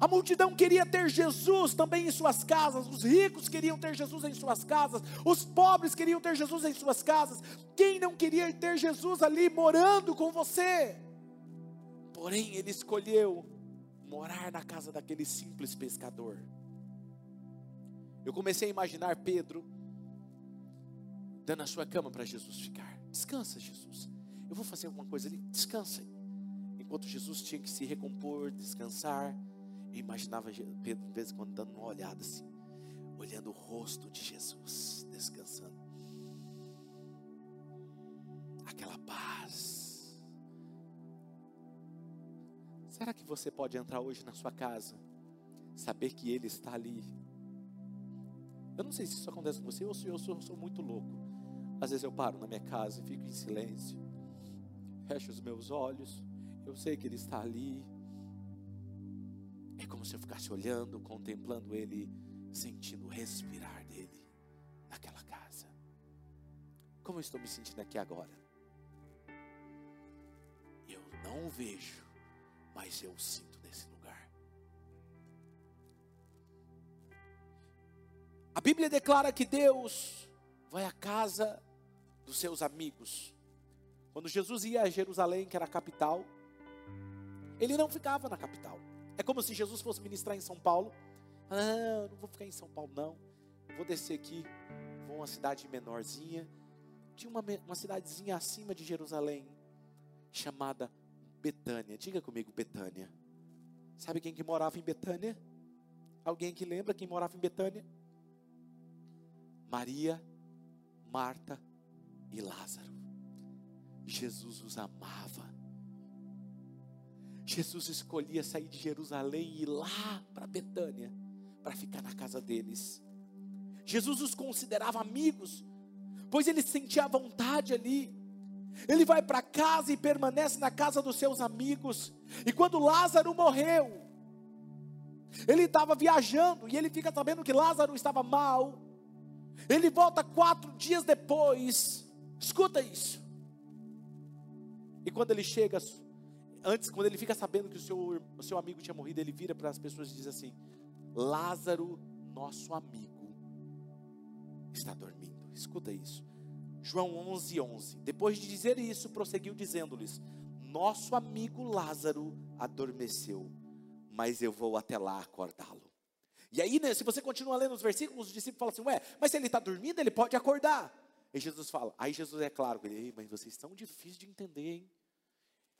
A multidão queria ter Jesus também em suas casas, os ricos queriam ter Jesus em suas casas, os pobres queriam ter Jesus em suas casas. Quem não queria ter Jesus ali morando com você? Porém, ele escolheu morar na casa daquele simples pescador. Eu comecei a imaginar Pedro dando a sua cama para Jesus ficar. Descansa, Jesus. Eu vou fazer alguma coisa ali. Descansa. Enquanto Jesus tinha que se recompor, descansar. Eu imaginava Pedro, de vez em quando, dando uma olhada assim, olhando o rosto de Jesus, descansando. Aquela paz. Será que você pode entrar hoje na sua casa, saber que Ele está ali? Eu não sei se isso acontece com você ou se eu sou, sou muito louco. Às vezes eu paro na minha casa e fico em silêncio, fecho os meus olhos, eu sei que Ele está ali, é como se eu ficasse olhando, contemplando Ele, sentindo o respirar dele naquela casa. Como eu estou me sentindo aqui agora? Eu não o vejo, mas eu sinto nesse lugar. A Bíblia declara que Deus vai à casa dos seus amigos. Quando Jesus ia a Jerusalém, que era a capital, ele não ficava na capital. É como se Jesus fosse ministrar em São Paulo. Ah, não vou ficar em São Paulo, não. Vou descer aqui, vou uma cidade menorzinha. Tinha uma, uma cidadezinha acima de Jerusalém, chamada Betânia. Diga comigo, Betânia. Sabe quem que morava em Betânia? Alguém que lembra quem morava em Betânia? Maria, Marta e Lázaro. Jesus os amava. Jesus escolhia sair de Jerusalém e ir lá para Betânia, para ficar na casa deles. Jesus os considerava amigos, pois ele sentia vontade ali. Ele vai para casa e permanece na casa dos seus amigos. E quando Lázaro morreu, ele estava viajando e ele fica sabendo que Lázaro estava mal. Ele volta quatro dias depois. Escuta isso. E quando ele chega, antes, quando ele fica sabendo que o seu, o seu amigo tinha morrido, ele vira para as pessoas e diz assim: Lázaro, nosso amigo, está dormindo. Escuta isso. João 11, 11. Depois de dizer isso, prosseguiu dizendo-lhes: Nosso amigo Lázaro adormeceu, mas eu vou até lá acordá-lo. E aí, né, se você continua lendo os versículos, os discípulos falam assim: Ué, mas se ele está dormindo, ele pode acordar. E Jesus fala: Aí Jesus é claro, ele, mas vocês estão difíceis de entender, hein?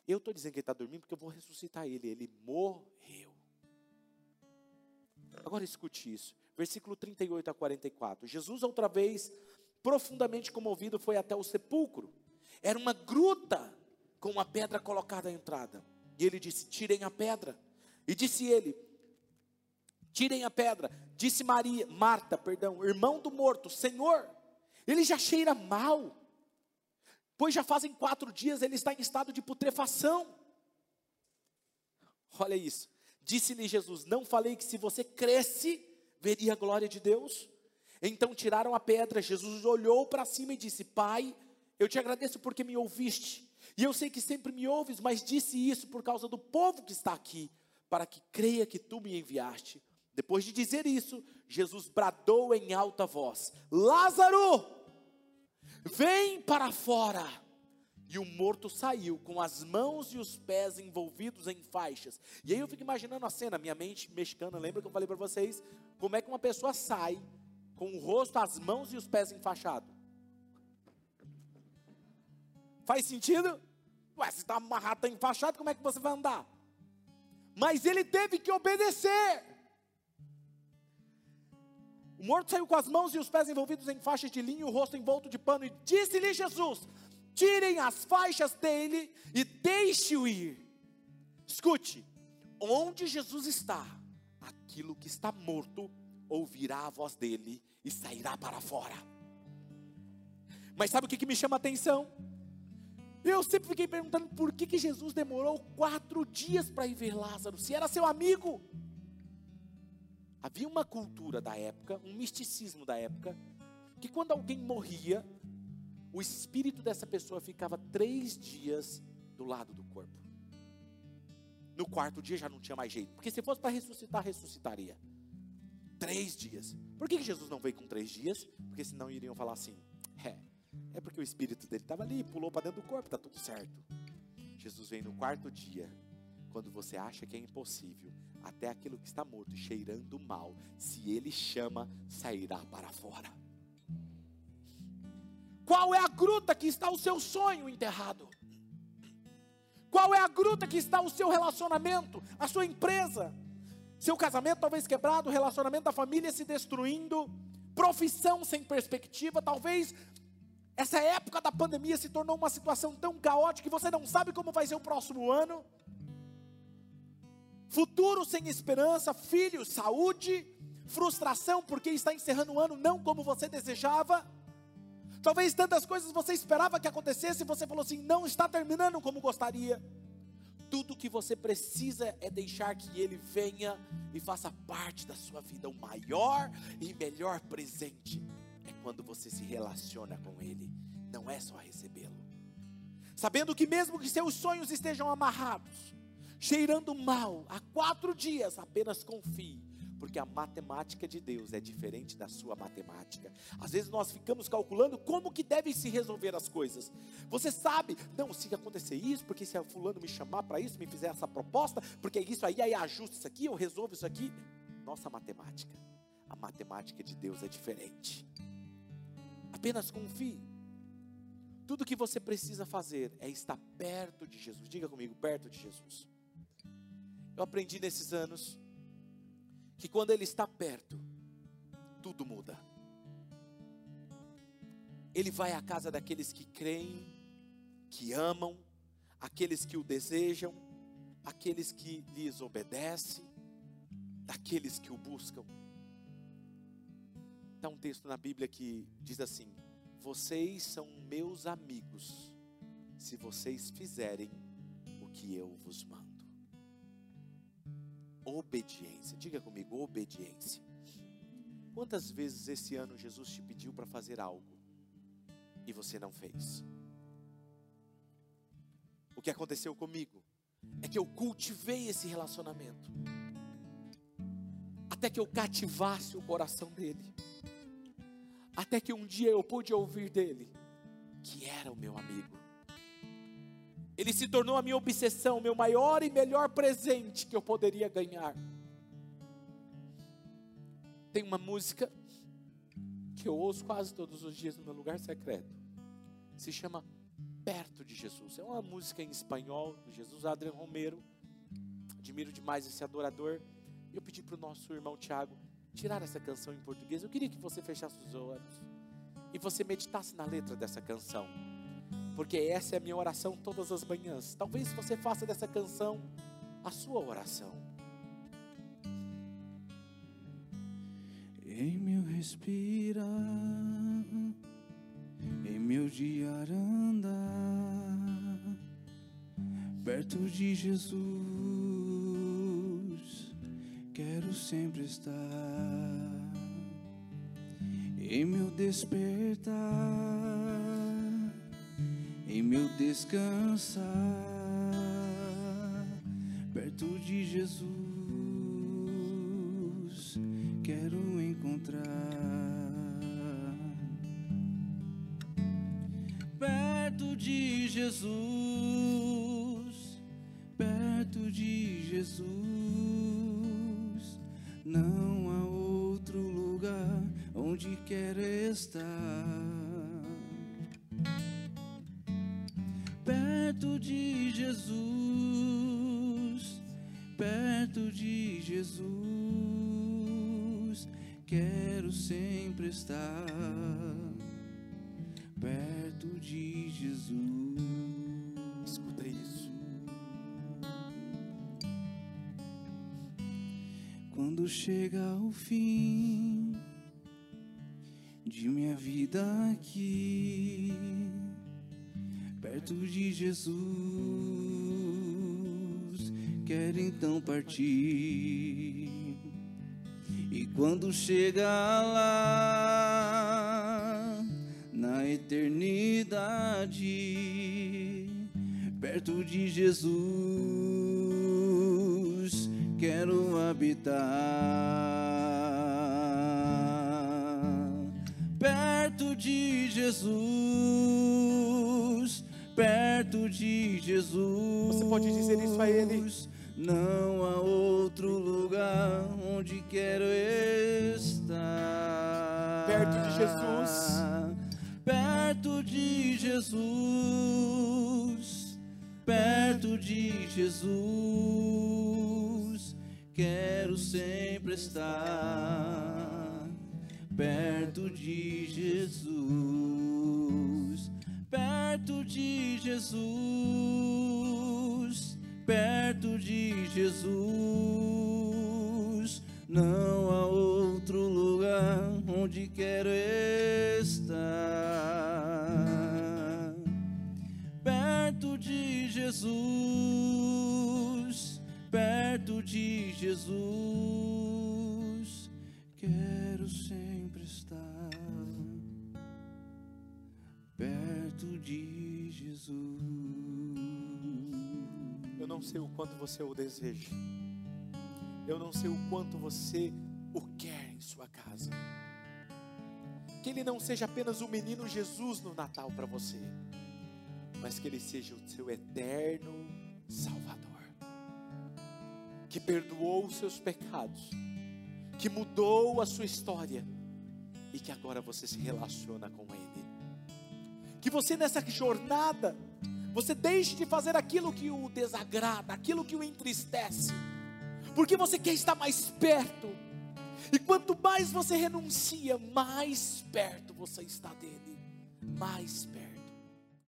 Eu estou dizendo que ele está dormindo porque eu vou ressuscitar ele. Ele morreu. Agora escute isso. Versículo 38 a 44. Jesus, outra vez, profundamente comovido, foi até o sepulcro. Era uma gruta com uma pedra colocada à entrada. E ele disse: Tirem a pedra. E disse ele: Tirem a pedra. Disse Maria, Marta, perdão, irmão do morto: Senhor, ele já cheira mal pois já fazem quatro dias ele está em estado de putrefação. Olha isso. Disse-lhe Jesus: Não falei que se você cresce, veria a glória de Deus? Então tiraram a pedra. Jesus olhou para cima e disse: Pai, eu te agradeço porque me ouviste. E eu sei que sempre me ouves, mas disse isso por causa do povo que está aqui, para que creia que tu me enviaste. Depois de dizer isso, Jesus bradou em alta voz: Lázaro, Vem para fora. E o morto saiu com as mãos e os pés envolvidos em faixas. E aí eu fico imaginando a cena, minha mente mexicana, lembra que eu falei para vocês como é que uma pessoa sai com o rosto, as mãos e os pés enfaixados? Faz sentido? Ué, se está amarrado, está enfaixado, como é que você vai andar? Mas ele teve que obedecer. O morto saiu com as mãos e os pés envolvidos em faixas de linho, o rosto envolto de pano, e disse-lhe Jesus: Tirem as faixas dele e deixe-o ir. Escute, onde Jesus está, aquilo que está morto ouvirá a voz dele e sairá para fora. Mas sabe o que, que me chama a atenção? Eu sempre fiquei perguntando por que, que Jesus demorou quatro dias para ir ver Lázaro, se era seu amigo. Havia uma cultura da época, um misticismo da época, que quando alguém morria, o espírito dessa pessoa ficava três dias do lado do corpo. No quarto dia já não tinha mais jeito, porque se fosse para ressuscitar, ressuscitaria. Três dias. Por que Jesus não veio com três dias? Porque senão iriam falar assim: é, é porque o espírito dele estava ali, pulou para dentro do corpo, está tudo certo. Jesus vem no quarto dia, quando você acha que é impossível, até aquilo que está morto, cheirando mal, se ele chama, sairá para fora. Qual é a gruta que está o seu sonho enterrado? Qual é a gruta que está o seu relacionamento, a sua empresa? Seu casamento talvez quebrado, relacionamento da família se destruindo, profissão sem perspectiva, talvez essa época da pandemia se tornou uma situação tão caótica que você não sabe como vai ser o próximo ano. Futuro sem esperança, filhos, saúde, frustração porque está encerrando o ano não como você desejava. Talvez tantas coisas você esperava que acontecesse e você falou assim: não está terminando como gostaria. Tudo que você precisa é deixar que Ele venha e faça parte da sua vida. O maior e melhor presente é quando você se relaciona com Ele, não é só recebê-lo. Sabendo que, mesmo que seus sonhos estejam amarrados, cheirando mal, há quatro dias, apenas confie porque a matemática de Deus é diferente da sua matemática. Às vezes nós ficamos calculando como que devem se resolver as coisas. Você sabe, não, se acontecer isso, porque se fulano me chamar para isso, me fizer essa proposta, porque isso aí, aí ajusta isso aqui, eu resolvo isso aqui. Nossa matemática, a matemática de Deus é diferente. Apenas confie. Tudo que você precisa fazer é estar perto de Jesus. Diga comigo, perto de Jesus. Eu aprendi nesses anos que quando Ele está perto, tudo muda. Ele vai à casa daqueles que creem, que amam, aqueles que o desejam, aqueles que lhes obedecem, daqueles que o buscam. Está um texto na Bíblia que diz assim: Vocês são meus amigos, se vocês fizerem o que eu vos mando. Obediência. Diga comigo, obediência. Quantas vezes esse ano Jesus te pediu para fazer algo e você não fez? O que aconteceu comigo é que eu cultivei esse relacionamento até que eu cativasse o coração dele, até que um dia eu pude ouvir dele que era o meu amigo. Ele se tornou a minha obsessão, meu maior e melhor presente que eu poderia ganhar. Tem uma música que eu ouço quase todos os dias no meu lugar secreto. Se chama Perto de Jesus. É uma música em espanhol do Jesus Adriano Romero. Admiro demais esse adorador. Eu pedi para o nosso irmão Tiago tirar essa canção em português. Eu queria que você fechasse os olhos e você meditasse na letra dessa canção porque essa é a minha oração todas as manhãs. Talvez você faça dessa canção a sua oração. Em meu respirar, em meu diar andar, perto de Jesus, quero sempre estar. Em meu despertar meu descansar, perto de Jesus, quero encontrar. Perto de Jesus, perto de Jesus, não há outro lugar onde quero estar sempre estar perto de Jesus. Escuta isso. Quando chega o fim de minha vida aqui, perto de Jesus, quero então partir. Quando chega lá na eternidade, perto de Jesus, quero habitar. Perto de Jesus, perto de Jesus. Você pode dizer isso a Ele? Onde quero estar. Perto de Jesus. Perto de Jesus. Perto de Jesus. Quero sempre estar. Perto de Jesus. Perto de Jesus perto de Jesus. Não há outro lugar onde quero estar. Perto de Jesus, perto de Jesus, quero sempre estar. Perto de Jesus. Eu não sei o quanto você o deseja. Eu não sei o quanto você o quer em sua casa. Que ele não seja apenas o menino Jesus no Natal para você, mas que ele seja o seu eterno Salvador. Que perdoou os seus pecados, que mudou a sua história e que agora você se relaciona com ele. Que você nessa jornada você deixe de fazer aquilo que o desagrada, aquilo que o entristece, porque você quer estar mais perto. E quanto mais você renuncia, mais perto você está dele, mais perto.